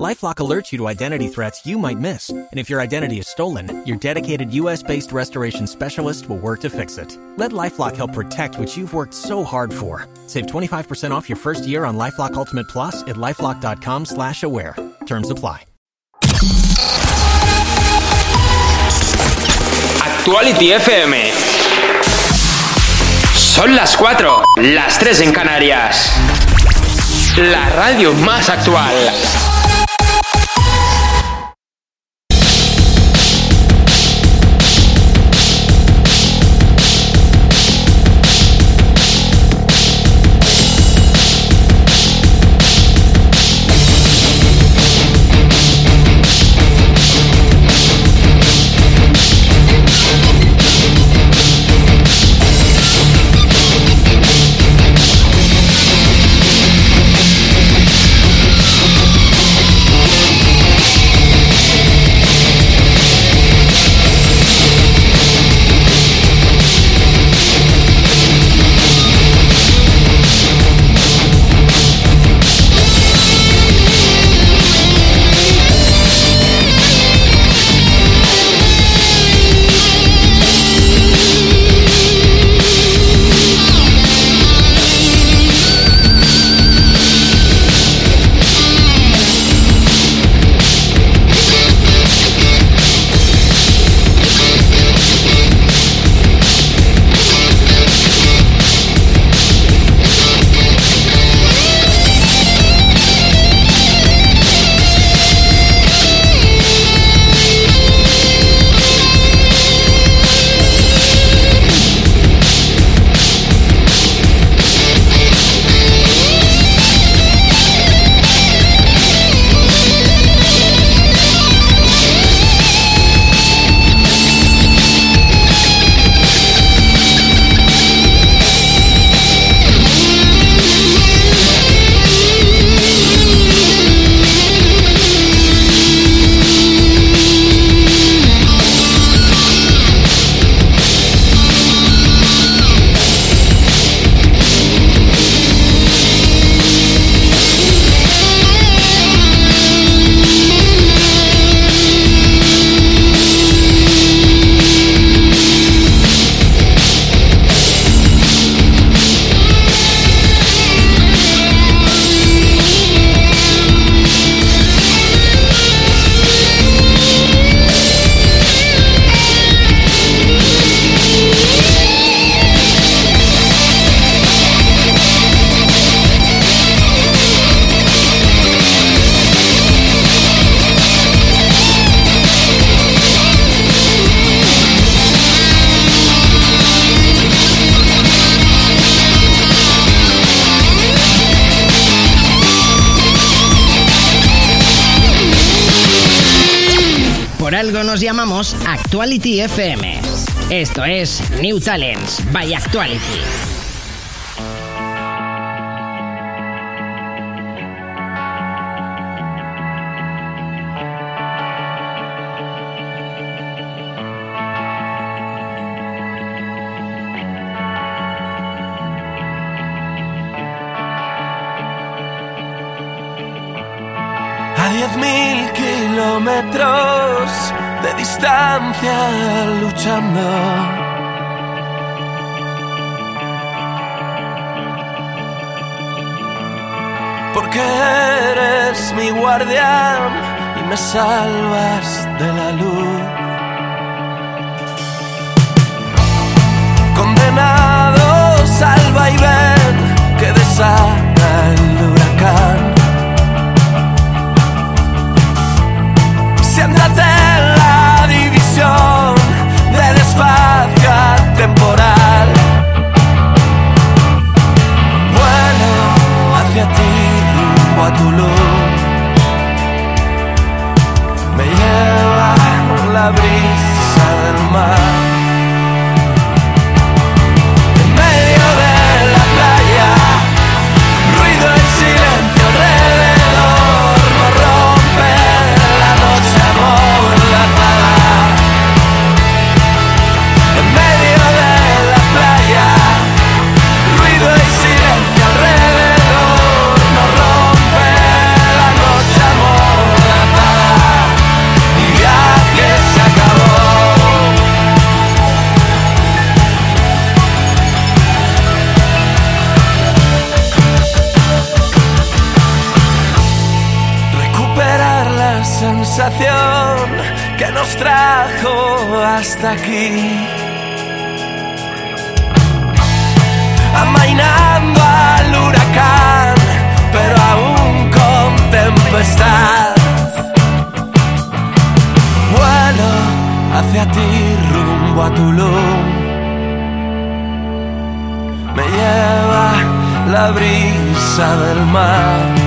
LifeLock alerts you to identity threats you might miss, and if your identity is stolen, your dedicated U.S.-based restoration specialist will work to fix it. Let LifeLock help protect what you've worked so hard for. Save 25% off your first year on LifeLock Ultimate Plus at lifeLock.com/slash-aware. Terms apply. Actuality FM. Son las 4, las 3 en Canarias. La radio más actual. Actuality FM. Esto es New Talents by Actuality. Luchando. Porque eres mi guardián y me salvas de la luz. Condenado, salva y ven que desata el huracán. Siéntate en la de desfazga temporal. Vuelo hacia ti rumbo a tu luz. Me lleva la brisa del mar. Aquí. Amainando al huracán, pero aún con tempestad. Vuelo hacia ti rumbo a Tulum. Me lleva la brisa del mar.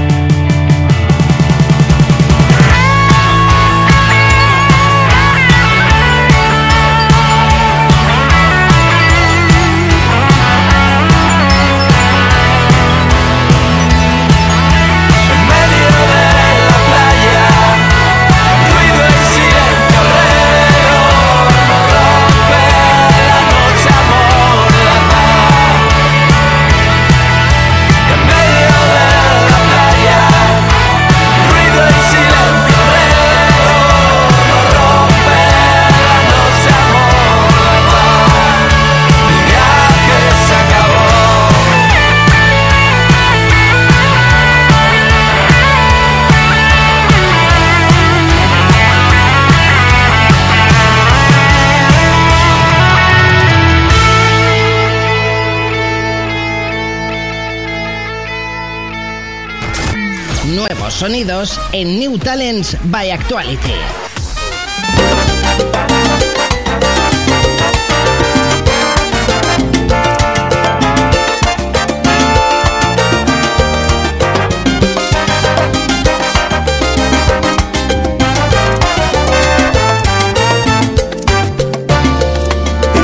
En New Talents by Actuality.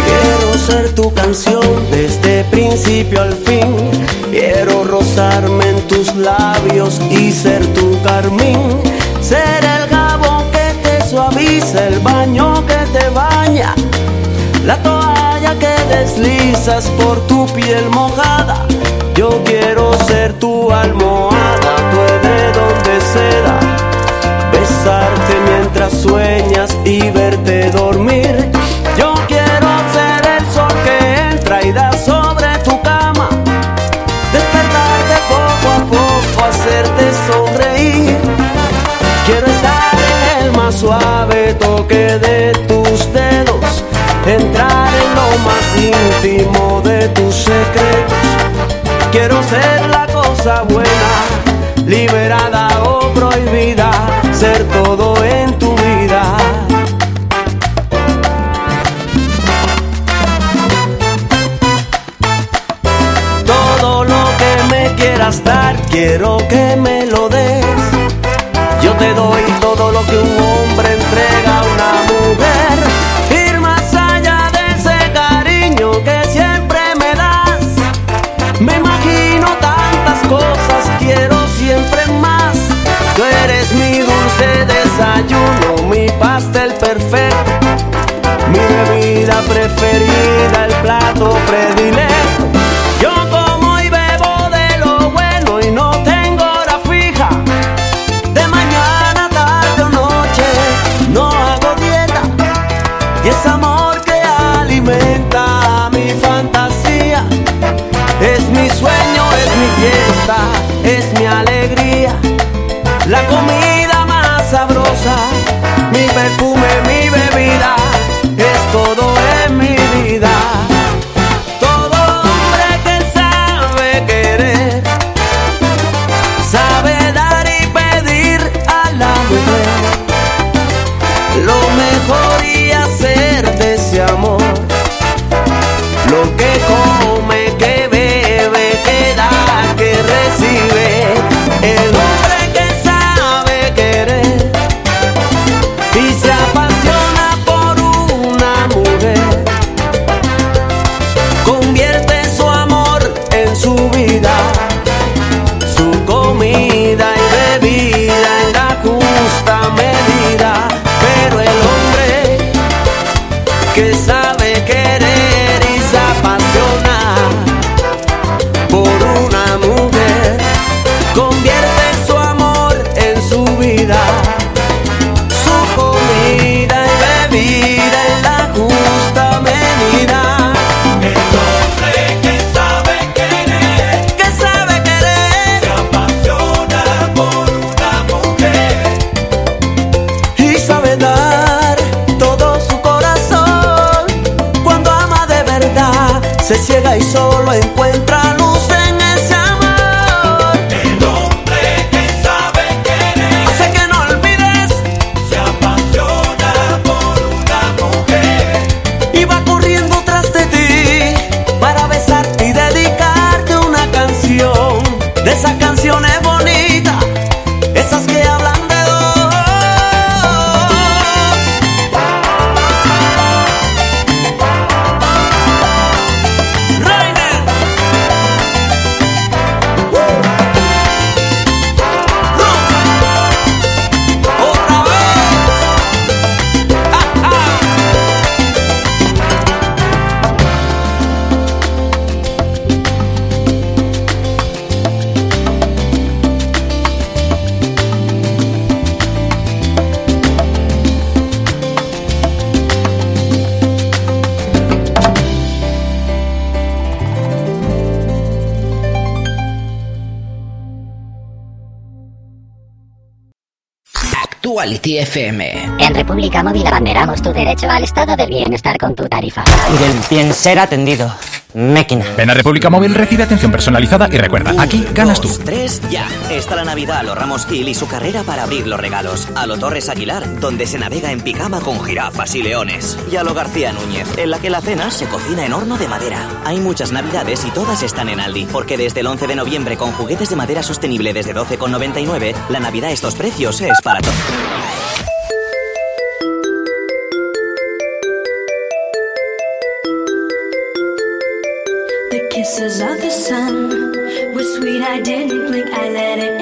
Quiero ser tu canción deslizas por tu piel mojada. Yo quiero ser tu almohada, tu edredón de seda. Besarte mientras sueñas y verte dormir. Yo quiero ser el sol que entra y da sobre tu cama. Despertarte poco a poco, hacerte sonreír. Quiero estar el más suave toque de tus más íntimo de tus secretos. Quiero ser la cosa buena, liberada o prohibida, ser todo en tu vida. Todo lo que me quieras dar, quiero que me lo des. Yo te doy todo lo que un hombre entrega a una mujer. Cosas, quiero siempre más. Tú eres mi dulce desayuno, mi pastel perfecto. Mi bebida preferida, el plato predilecto. Yo como y bebo de lo bueno y no tengo hora fija. De mañana, tarde o noche, no hago dieta. Y es amor que alimenta mi fantasía. Es mi sueño, mi fiesta, es mi alegría. La comida más sabrosa, mi perfume, mi bebida, es todo en mi vida. Todo hombre que sabe querer, sabe dar y pedir a la mujer lo mejor y hacer de ese amor lo que come, y Actuality FM. En República Móvil abanderamos tu derecho al estado del bienestar con tu tarifa. y del bien ser atendido. Máquina. Ven a República Móvil, recibe atención personalizada y recuerda, aquí ganas tú. Dos, tres, ya. Está la Navidad a lo Ramos Gil y su carrera para abrir los regalos. A lo Torres Aguilar, donde se navega en pijama con jirafas y leones. Y a lo García Núñez, en la que la cena se cocina en horno de madera. Hay muchas Navidades y todas están en Aldi, porque desde el 11 de noviembre con juguetes de madera sostenible desde 12,99, la Navidad a estos precios es para todos. The kisses of the sun were sweet. I didn't blink. I let it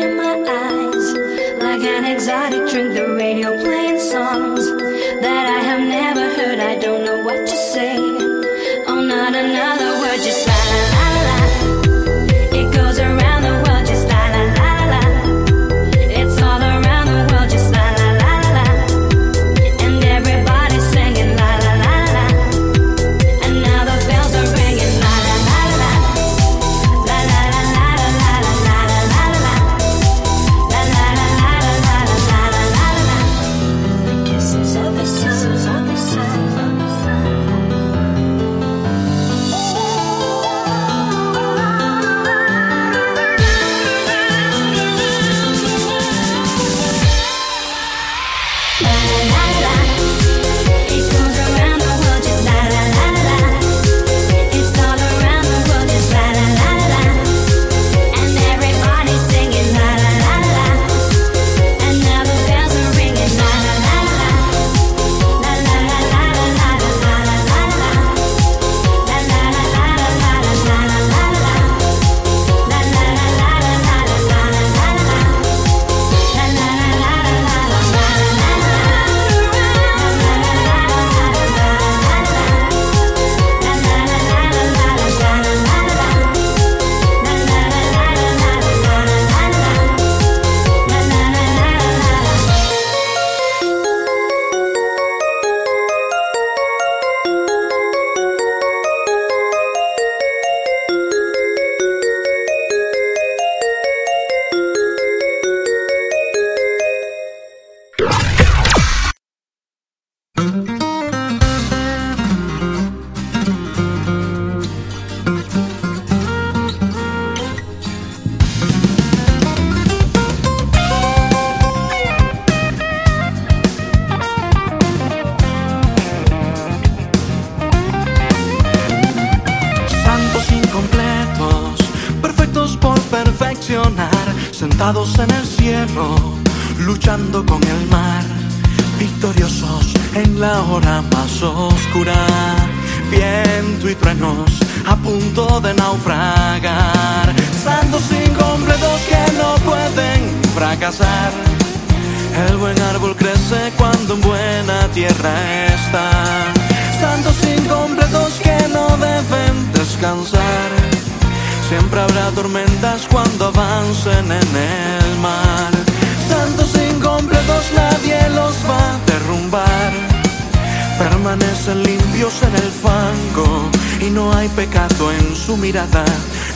Dios en el fango y no hay pecado en su mirada,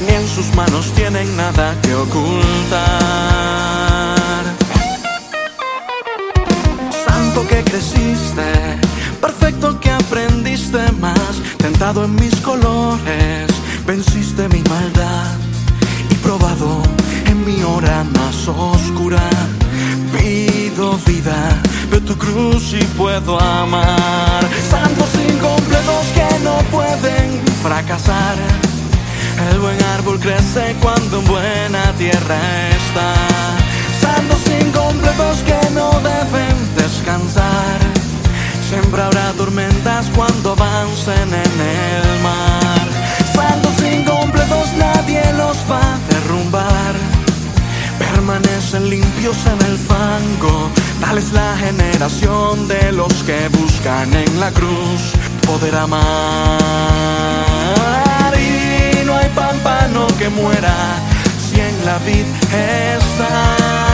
ni en sus manos tienen nada que ocultar. Santo que creciste, perfecto que aprendiste más, tentado en mis colores, venciste mi maldad y probado en mi hora más oscura. Pido vida tu cruz y puedo amar. Santos incompletos que no pueden fracasar. El buen árbol crece cuando en buena tierra está. Santos incompletos que no deben descansar. Siempre habrá tormentas cuando avancen en el mar. Santos incompletos nadie los va a derrumbar. Permanecen limpios en el fango Tal es la generación de los que buscan en la cruz poder amar. Y no hay pámpano que muera si en la vid está.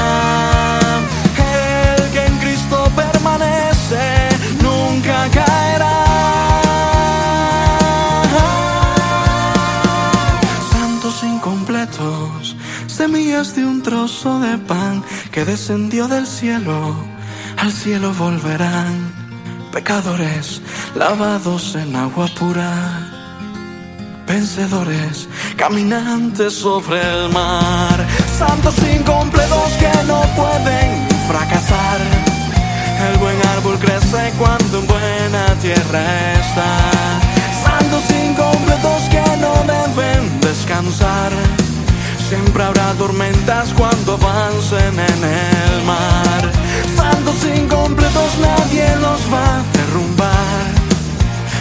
de un trozo de pan que descendió del cielo, al cielo volverán. Pecadores lavados en agua pura, vencedores caminantes sobre el mar, santos incompletos que no pueden fracasar. El buen árbol crece cuando en buena tierra está. Santos incompletos que no deben descansar. Habrá tormentas cuando avancen en el mar. Saldos incompletos nadie los va a derrumbar.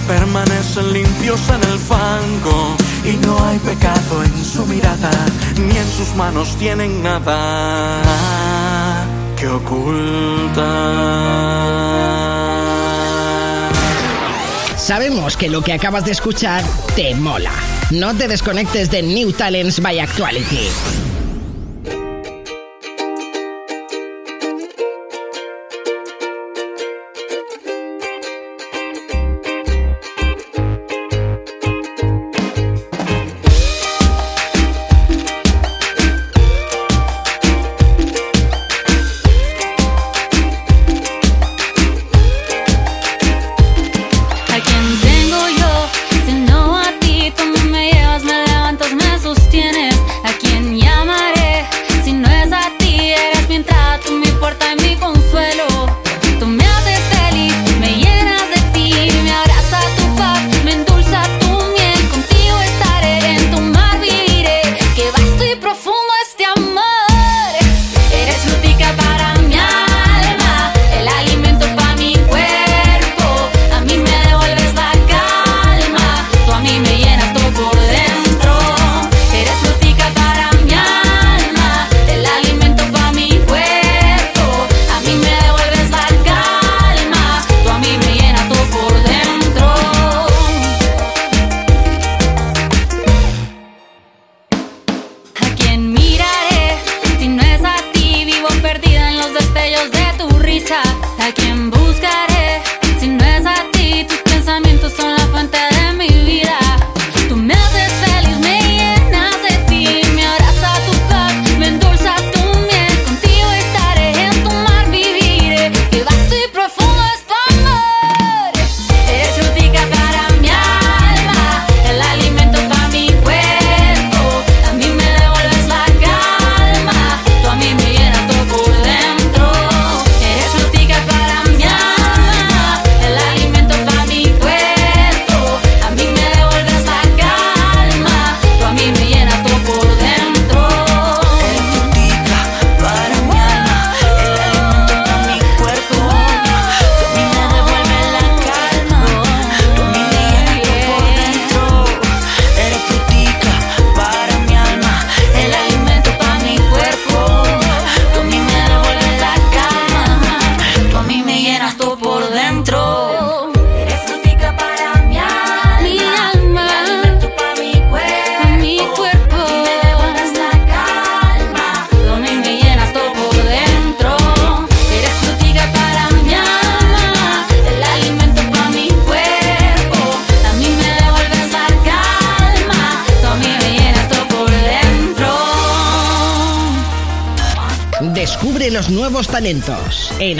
Permanecen limpios en el fango y no hay pecado en su mirada, ni en sus manos tienen nada que ocultar. Sabemos que lo que acabas de escuchar te mola. No te desconectes de New Talents by Actuality.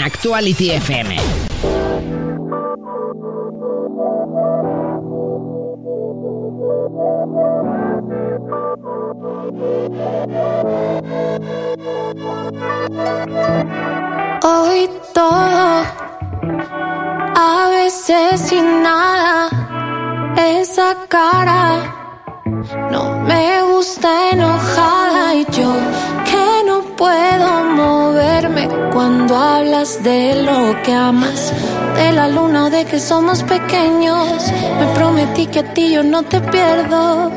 Actuality FM. Cuando hablas de lo que amas, de la luna o de que somos pequeños. Me prometí que a ti yo no te pierdo.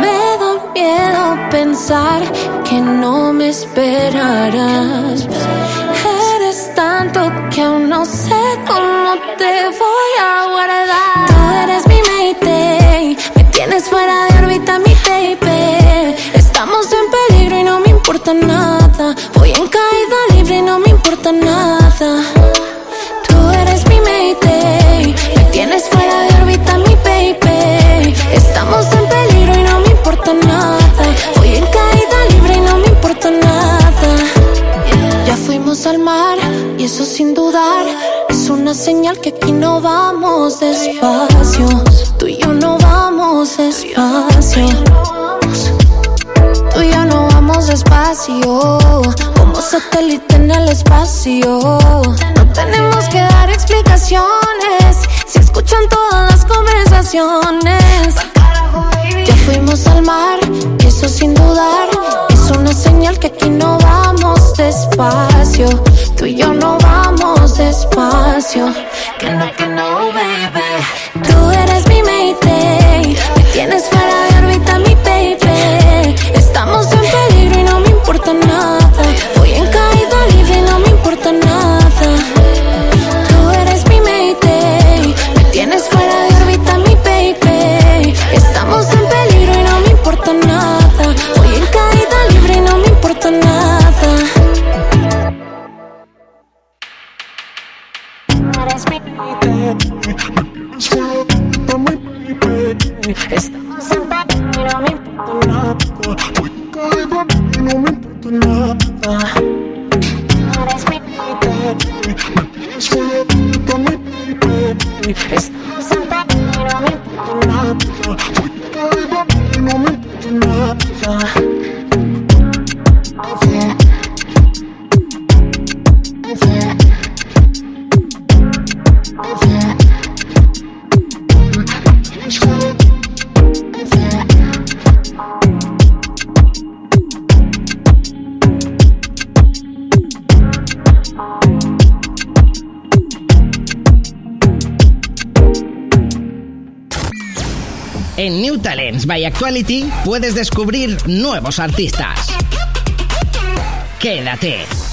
Me da miedo pensar que no me esperarás. Eres tanto que aún no sé cómo te voy a guardar. Tú eres mi mayday, me tienes fuera de órbita, mi baby. Estamos en peligro y no me importa nada. Voy en caída importa nada. Tú eres mi mayday, me tienes fuera de órbita, mi baby. Estamos en peligro y no me importa nada. Voy en caída libre y no me importa nada. Ya fuimos al mar y eso sin dudar es una señal que aquí no vamos despacio. Tú y yo no vamos despacio. Vamos despacio. Como satélite en el espacio. No tenemos que dar explicaciones. Si escuchan todas las conversaciones. Ya fuimos al mar, eso sin dudar es una señal que aquí no vamos despacio. Tú y yo no vamos despacio. Que no, que no, baby. Tú eres mi mayday, me tienes no me importa nada. Voy en caída libre y no me importa nada. Eres mi mayday. Me tienes fuera de órbita, mi baby. Estamos By Actuality puedes descubrir nuevos artistas. Quédate.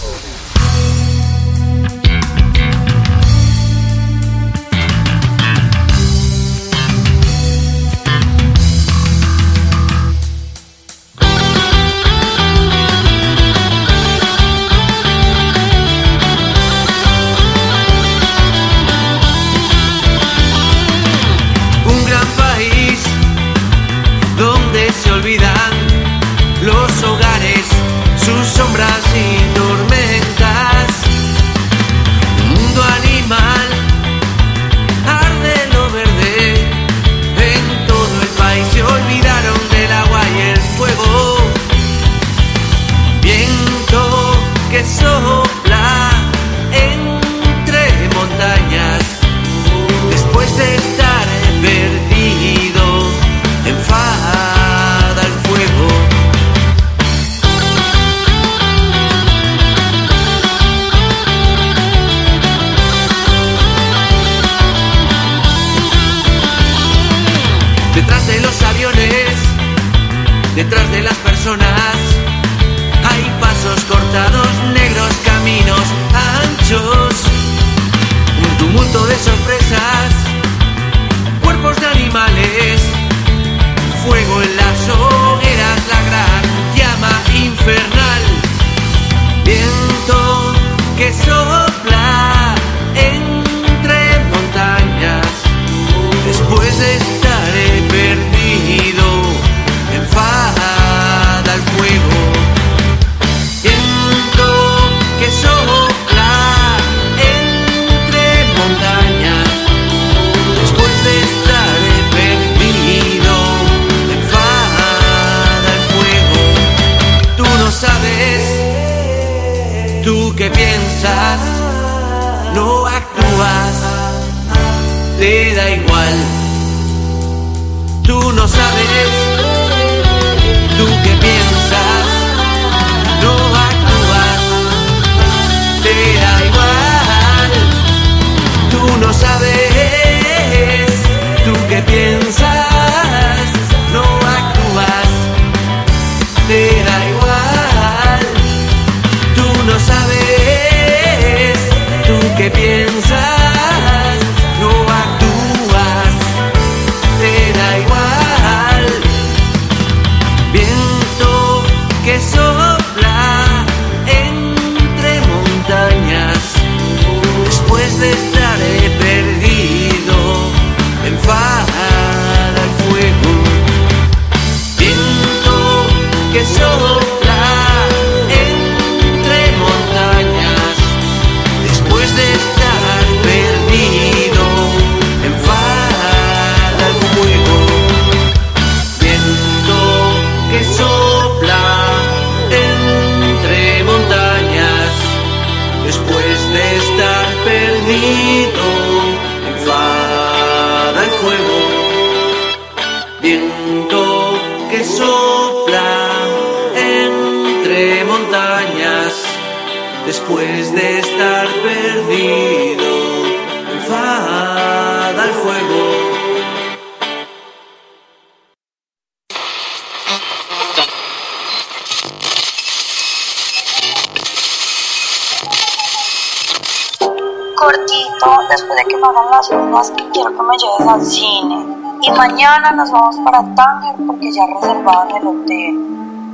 Mañana nos vamos para Tánger porque ya reservaron el hotel.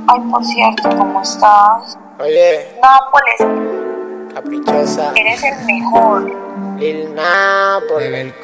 Ay, por cierto, ¿cómo estás? Oye, Nápoles, caprichosa. eres el mejor. Lil Nápoles.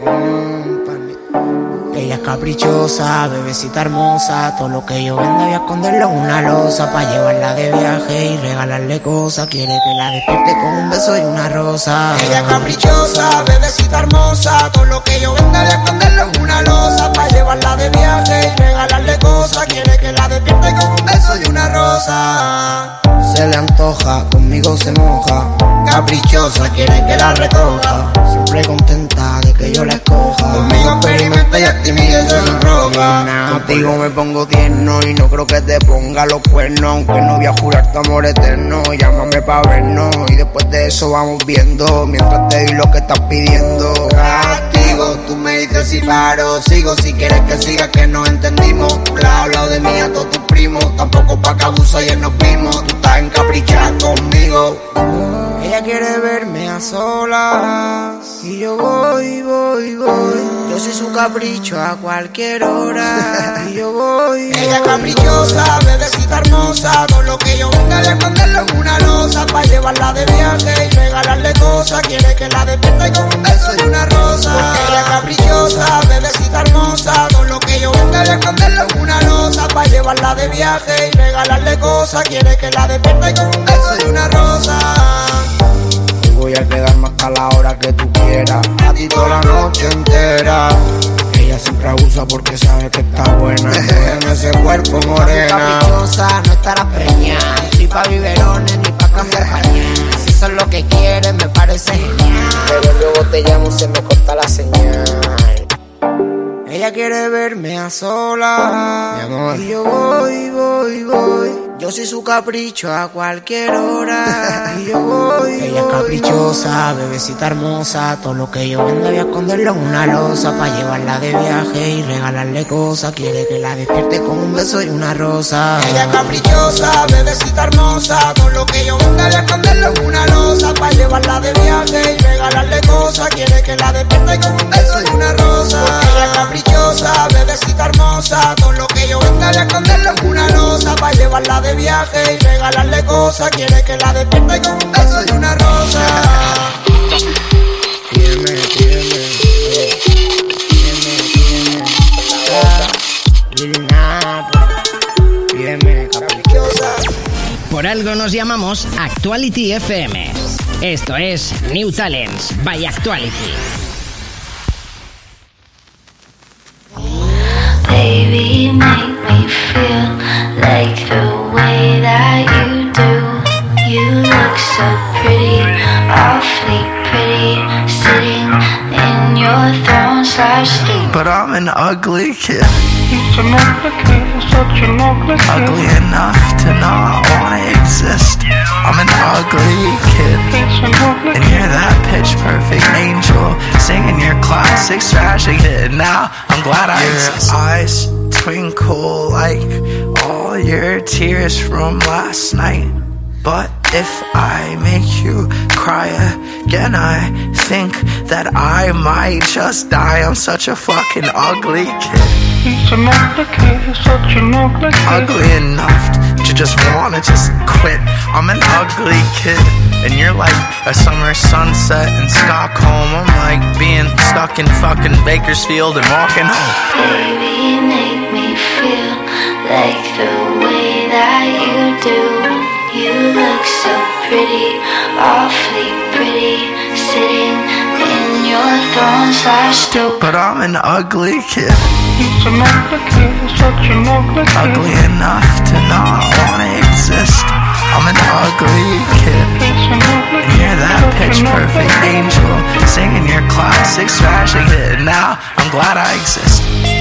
Ella es caprichosa, bebecita hermosa. Todo lo que yo venda voy a esconderlo en una losa. Pa' llevarla de viaje y regalarle cosas. Quiere que la despierte con un beso y una rosa. Ella es caprichosa, bebecita hermosa. Todo lo que yo venda voy a esconderlo en una losa. Pa' llevarla de viaje y regalarle cosas. Quiere que la despierte con un beso y una rosa. Se le antoja, conmigo se moja. Caprichosa, quiere que la recoja. Siempre contenta de que yo la escoja. Conmigo experimenta y actimida y se sonroja. Contigo me pongo tierno y no creo que te ponga los cuernos. Aunque no voy a jurar tu amor eterno. Llámame pa' vernos y después de eso vamos viendo. Mientras te doy lo que estás pidiendo. Tú me dices si paro. Sigo si quieres que siga que nos entendimos. Le has hablado de mí a todos tus primos. Tampoco pa' que abuso ayer nos vimos. Tú estás encaprichada conmigo. Ella quiere verme a solas y yo voy, voy, voy. Yo soy su capricho a cualquier hora y yo voy. Ella es caprichosa, bebecita hermosa. Todo lo que yo venga de en una losa para llevarla de viaje y regalarle cosas. Quiere que la despierte con un beso y una rosa. Ella es caprichosa, bebecita hermosa. Todo lo que yo venga de esconderlo en una losa para llevarla de viaje y regalarle cosas. Quiere que la despierte con un beso y una rosa. Voy a quedarme hasta la hora que tú quieras. A ti toda la noche entera. Ella siempre abusa porque sabe que está buena. En ese cuerpo morena. Caprichosa, no estarás preñada. Ni pa' biberones, ni pa' cambiar pañales. Si eso es lo que quieres, me parece genial. Pero luego te llamo, se me corta la señal. Ella quiere verme a sola. Mi amor. Y yo voy, voy, voy. Yo soy su capricho a cualquier hora. Y yo voy. Ella es caprichosa, bebecita hermosa. Todo lo que yo venda voy a esconderlo en una losa. Pa' llevarla de viaje y regalarle cosas. Quiere que la despierte con un beso y una rosa. Ella es caprichosa, bebecita hermosa. Todo lo que yo venda voy a esconderlo en una losa. Pa' llevarla de viaje y regalarle cosas. Quiere que la despierte con un beso y una rosa. Ella es caprichosa, bebecita hermosa. Todo lo que yo venda voy a esconderlo una losa. Pa' llevarla de viaje y regalarle cosas. Quiere que la despierte con un beso y una rosa. Tiene, tiene, tiene, tiene. Caprichosa. Por algo nos llamamos Actuality FM. Esto es New Talents by Actuality. Baby, make me feel like the way that you do. You look so pretty, awfully pretty, sitting in your throne slash sleep. But I'm an ugly kid. Ugly enough to not wanna exist. I'm an ugly kid. And you're that pitch perfect angel singing your classic trashing hit. Now I'm glad I your exist. eyes twinkle like all your tears from last night. But if I make you cry again, I think that I might just die. I'm such a fucking ugly kid. Ugly enough to just wanna just quit. I'm an ugly kid, and you're like a summer sunset in Stockholm. I'm like being stuck in fucking Bakersfield and walking home. Baby, make me feel like the way that you do. You look so pretty, awfully pretty, sitting in your stoop. But I'm an ugly kid. He's an ugly kid, such an ugly kid. Ugly enough to not wanna exist. I'm an ugly kid. And you're that pitch perfect angel singing your classic trashing hit. Now I'm glad I exist.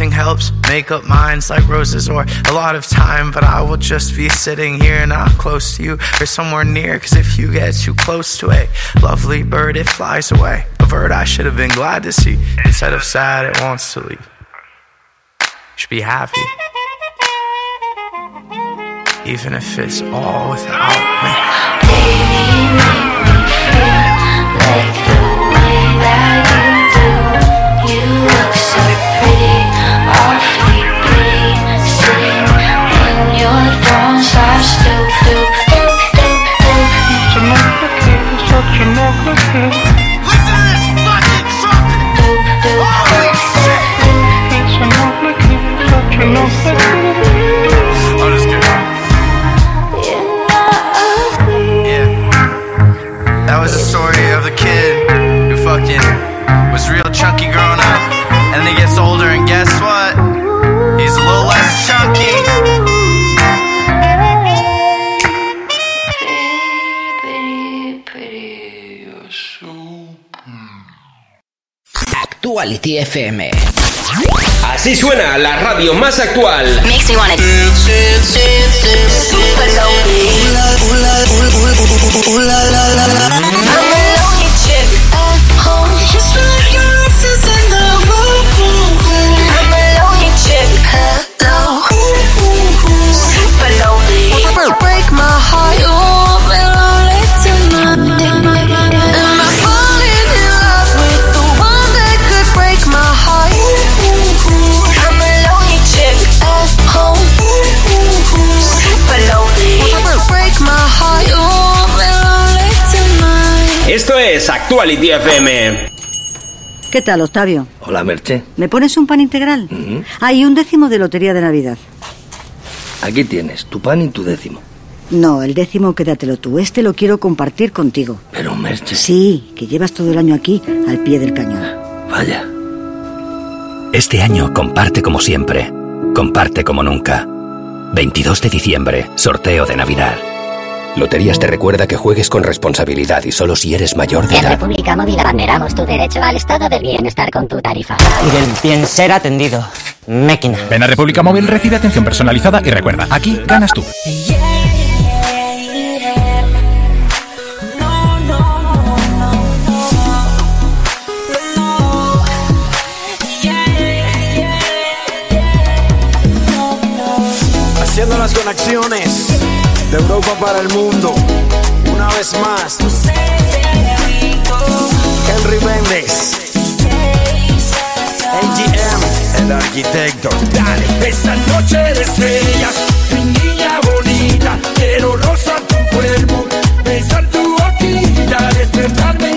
Nothing helps make up minds like roses or a lot of time, but I will just be sitting here not close to you or somewhere near. Cause if you get too close to a lovely bird, it flies away. A bird I should have been glad to see. Instead of sad, it wants to leave. You should be happy. Even if it's all without me. That was the story of the kid who fucking was real chunky growing up. Actuality FM. Así suena la radio más actual. Makes me wanna I'm Actuality FM. ¿Qué tal, Octavio? Hola, Merche. ¿Me pones un pan integral? Hay un décimo de lotería de Navidad. Aquí tienes tu pan y tu décimo. No, el décimo quédatelo tú. Este lo quiero compartir contigo. Pero, Merche. Sí, que llevas todo el año aquí al pie del cañón. Vaya. Este año comparte como siempre. Comparte como nunca. 22 de diciembre, sorteo de Navidad. Loterías te recuerda que juegues con responsabilidad y solo si eres mayor de En edad. República Móvil abanderamos tu derecho al estado del bienestar con tu tarifa. Y del bien ser atendido. Máquina. Ven a República Móvil, recibe atención personalizada y recuerda, aquí ganas tú. Haciendo las conexiones de Europa para el mundo. Una vez más. Henry Méndez. AGM, el arquitecto. Dale, esta noche de estrellas, mi niña bonita, quiero rozar tu cuerpo, besar tu boquita, despertarme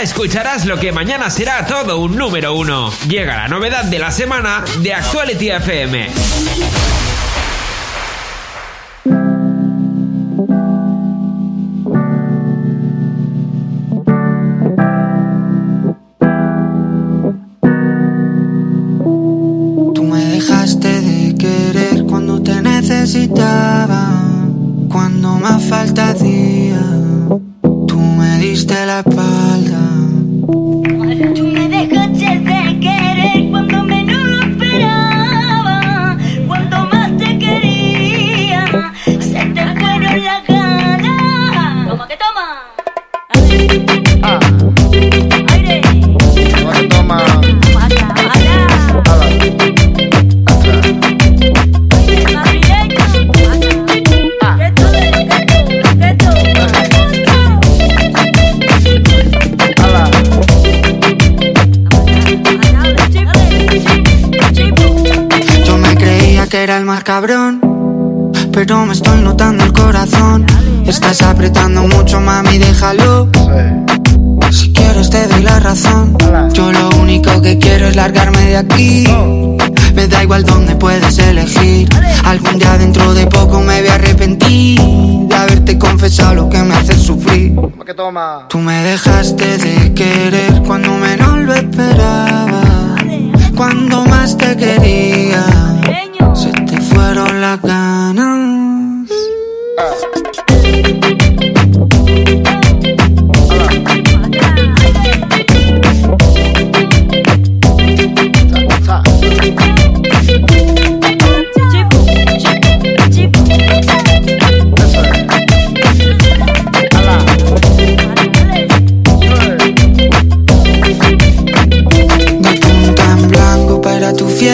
Escucharás lo que mañana será todo un número uno. Llega la novedad de la semana de Actuality FM. Mucho, mami, déjalo. Si quieres te doy la razón. Yo lo único que quiero es largarme de aquí. Me da igual dónde puedes elegir. Algún día dentro de poco me voy a arrepentir de haberte confesado lo que me hace sufrir. que toma. Tú me dejaste de querer cuando menos lo esperaba. Cuando más te quería, se te fueron las ganas.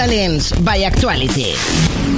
Talents by Actuality.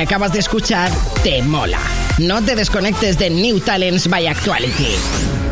acabas de escuchar te mola. No te desconectes de New Talents by Actuality.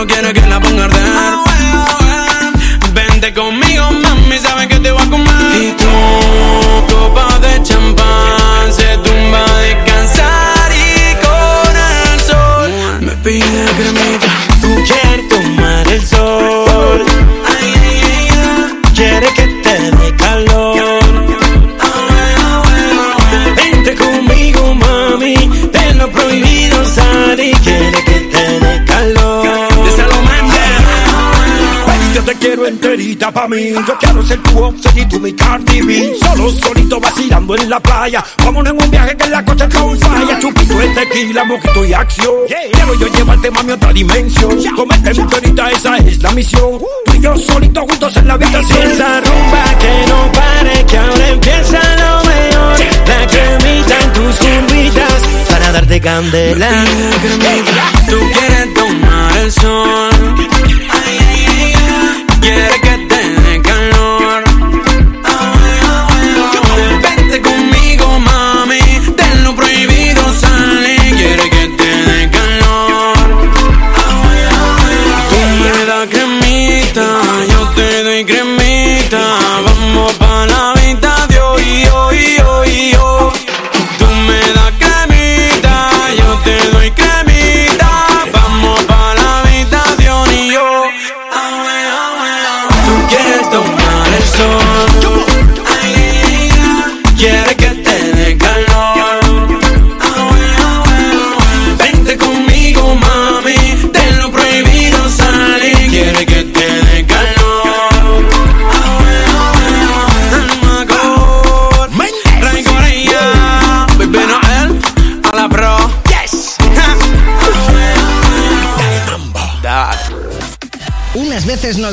Tuya, pero quiere que quiero enterita pa' mí. Yo quiero ser tu offset y tú mi Cardi B. Solo, solito vacilando en la playa. Vámonos en un viaje que en la costa está un falla. Chupito de tequila, mojito y acción. Quiero yo llevarte, mami, a otra dimensión. Comete enterita, esa es la misión. Tú y yo solitos juntos en la habitación. Esa rumba que no pare, que ahora empieza lo mejor. La cremita en tus curvitas para darte candela. Tú quieres tomar el sol.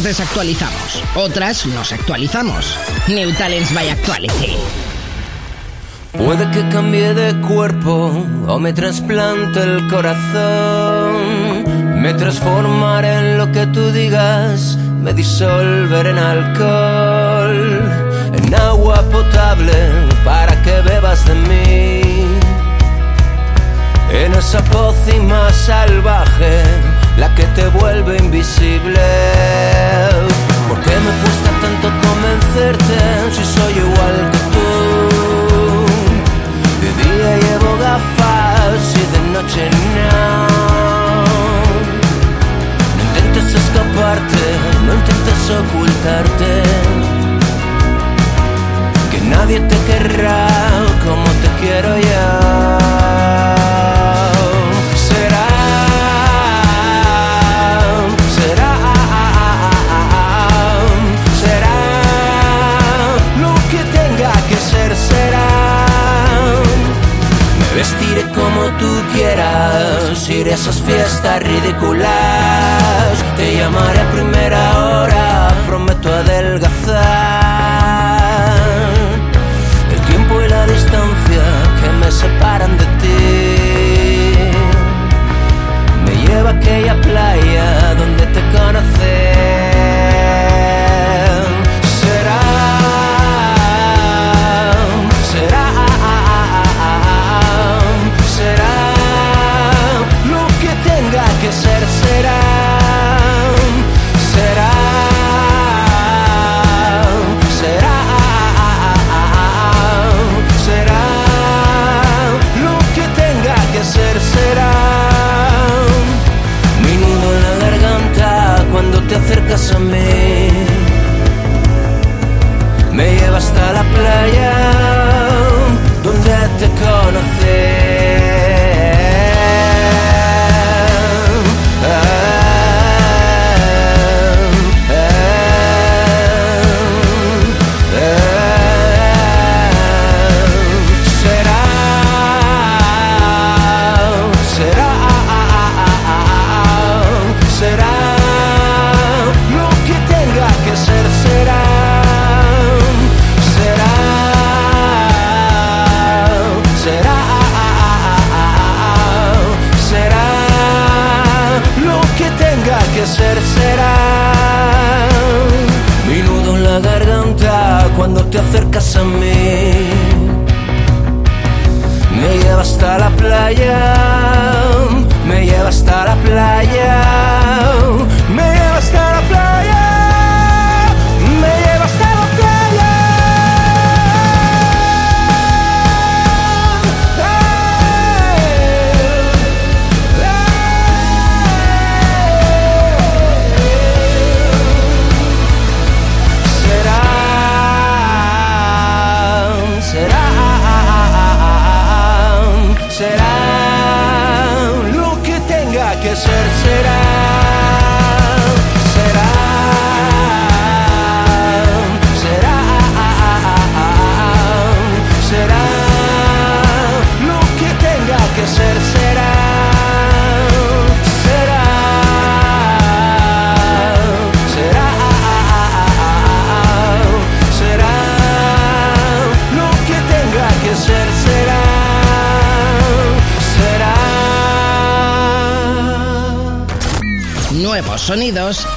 Desactualizamos, otras nos actualizamos. New Talents by Actuality. Puede que cambie de cuerpo o me trasplante el corazón. Me transformaré en lo que tú digas, me disolveré en alcohol, en agua potable para que bebas de mí. En esa pócima salvaje, la que te vuelve invisible. ¿Por qué me cuesta tanto convencerte si soy igual que tú? De día llevo gafas y de noche no. No intentes escaparte, no intentes ocultarte. Que nadie te querrá como te quiero yo. Como tú quieras, iré a esas fiestas ridículas.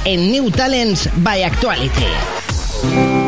en New Talents by Actuality.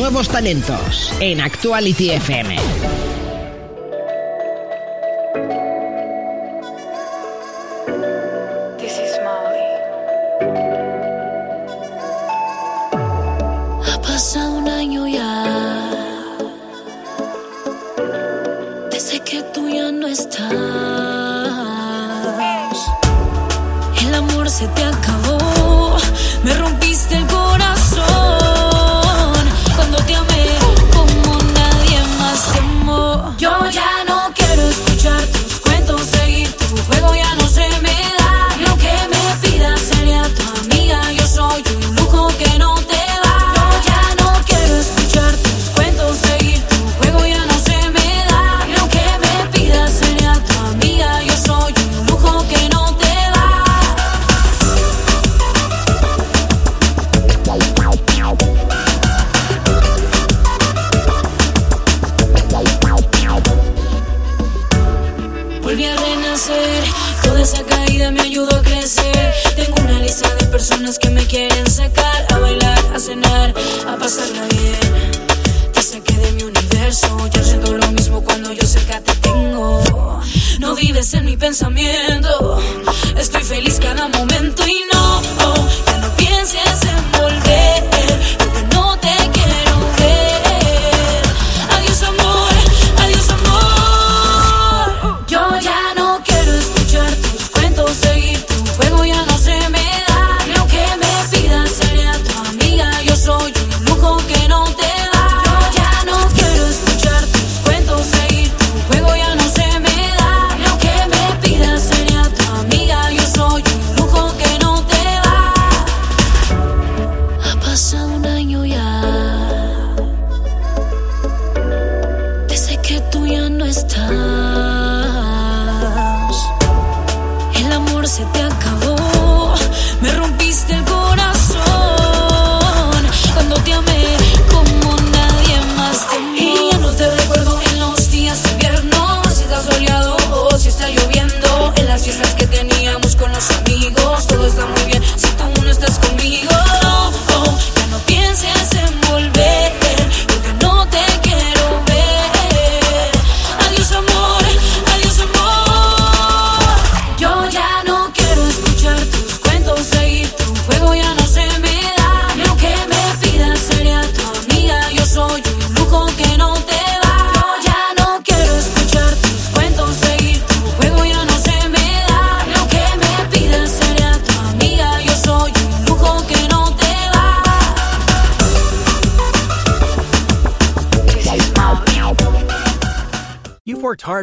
nuevos talentos en Actuality FM.